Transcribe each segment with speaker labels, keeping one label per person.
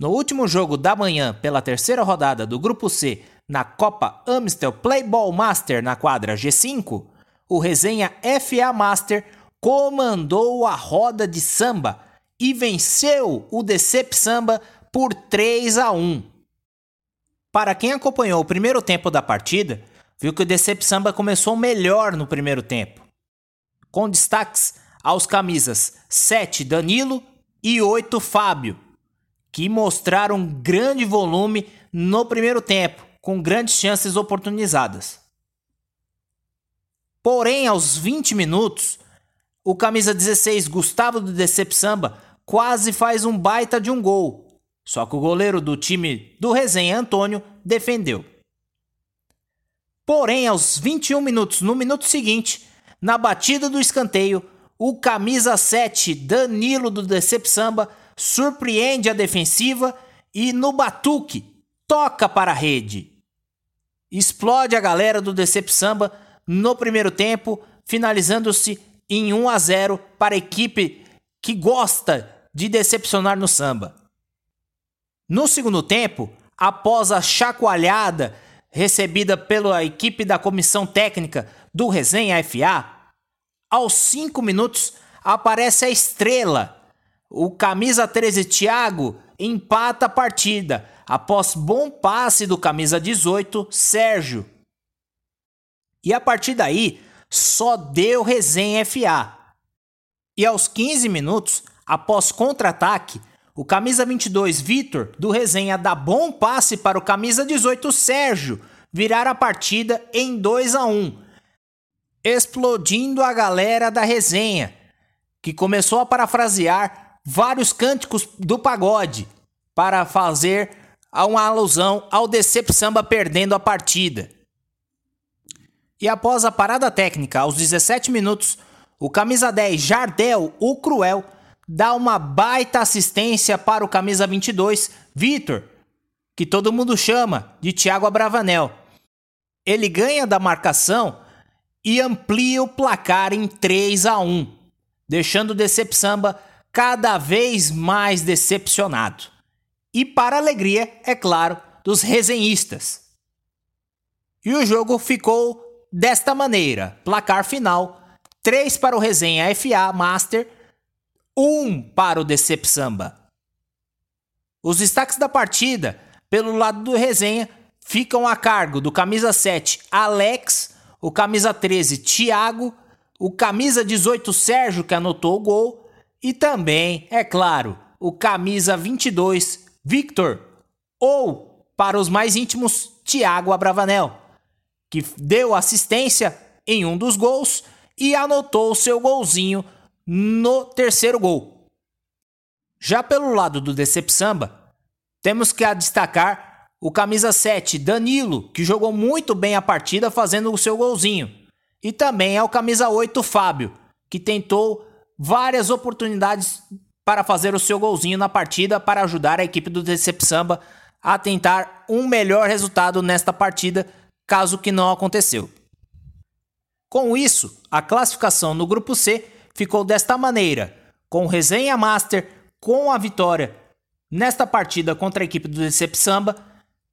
Speaker 1: No último jogo da manhã, pela terceira rodada do Grupo C na Copa Amstel Playball Master na quadra G5, o Resenha FA Master comandou a roda de samba e venceu o Decep Samba por 3 a 1. Para quem acompanhou o primeiro tempo da partida, viu que o Decep Samba começou melhor no primeiro tempo, com destaques aos camisas 7 Danilo e 8 Fábio, que mostraram grande volume no primeiro tempo, com grandes chances oportunizadas. Porém, aos 20 minutos, o camisa 16 Gustavo do Decep Samba quase faz um baita de um gol. Só que o goleiro do time do Resenha Antônio defendeu. Porém, aos 21 minutos, no minuto seguinte, na batida do escanteio, o camisa 7 Danilo do Decep Samba surpreende a defensiva e no batuque toca para a rede. Explode a galera do Decep Samba no primeiro tempo, finalizando-se em 1 a 0 para a equipe que gosta de decepcionar no samba. No segundo tempo, após a chacoalhada recebida pela equipe da comissão técnica do Resenha FA, aos 5 minutos aparece a estrela. O camisa 13 Thiago empata a partida após bom passe do camisa 18 Sérgio. E a partir daí, só deu Resenha FA. E aos 15 minutos, após contra-ataque, o camisa 22 Vitor do Resenha dá bom passe para o camisa 18 Sérgio virar a partida em 2 a 1, explodindo a galera da Resenha, que começou a parafrasear vários cânticos do pagode para fazer uma alusão ao Decep Samba perdendo a partida. E após a parada técnica, aos 17 minutos, o camisa 10 Jardel, o Cruel, dá uma baita assistência para o camisa 22, Vitor, que todo mundo chama de Thiago Abravanel. Ele ganha da marcação e amplia o placar em 3 a 1, deixando o Decepsamba cada vez mais decepcionado. E para alegria, é claro, dos resenhistas. E o jogo ficou desta maneira: placar final 3 para o Resenha FA Master um para o Decep Samba. Os destaques da partida, pelo lado do resenha, ficam a cargo do camisa 7 Alex, o camisa 13 Thiago, o camisa 18 Sérgio que anotou o gol e também, é claro, o camisa 22 Victor ou para os mais íntimos Thiago Abravanel, que deu assistência em um dos gols e anotou o seu golzinho no terceiro gol. Já pelo lado do Decep Samba, temos que destacar o camisa 7 Danilo, que jogou muito bem a partida fazendo o seu golzinho. E também é o camisa 8 Fábio, que tentou várias oportunidades para fazer o seu golzinho na partida para ajudar a equipe do Decep Samba a tentar um melhor resultado nesta partida, caso que não aconteceu. Com isso, a classificação no grupo C ficou desta maneira, com resenha master com a vitória nesta partida contra a equipe do Decep Samba,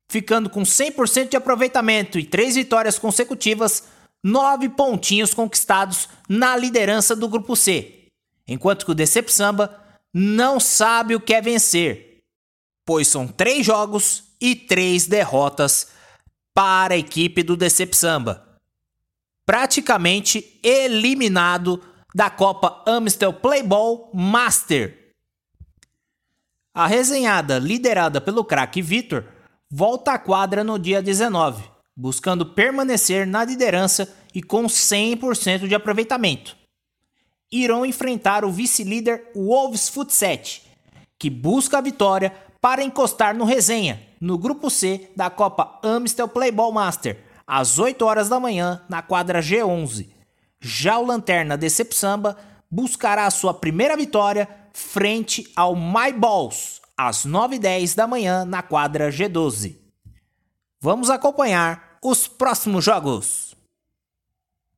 Speaker 1: ficando com 100% de aproveitamento e três vitórias consecutivas, nove pontinhos conquistados na liderança do grupo C, enquanto que o Decep Samba não sabe o que é vencer, pois são três jogos e três derrotas para a equipe do Decep Samba, praticamente eliminado da Copa Amstel Playball Master. A resenhada, liderada pelo craque Vitor, volta à quadra no dia 19, buscando permanecer na liderança e com 100% de aproveitamento. Irão enfrentar o vice-líder Wolves Futset, que busca a vitória para encostar no resenha, no grupo C da Copa Amstel Playball Master, às 8 horas da manhã, na quadra G11. Já o Lanterna Decep Samba buscará sua primeira vitória frente ao My Balls, às 9h10 da manhã na quadra G12. Vamos acompanhar os próximos jogos.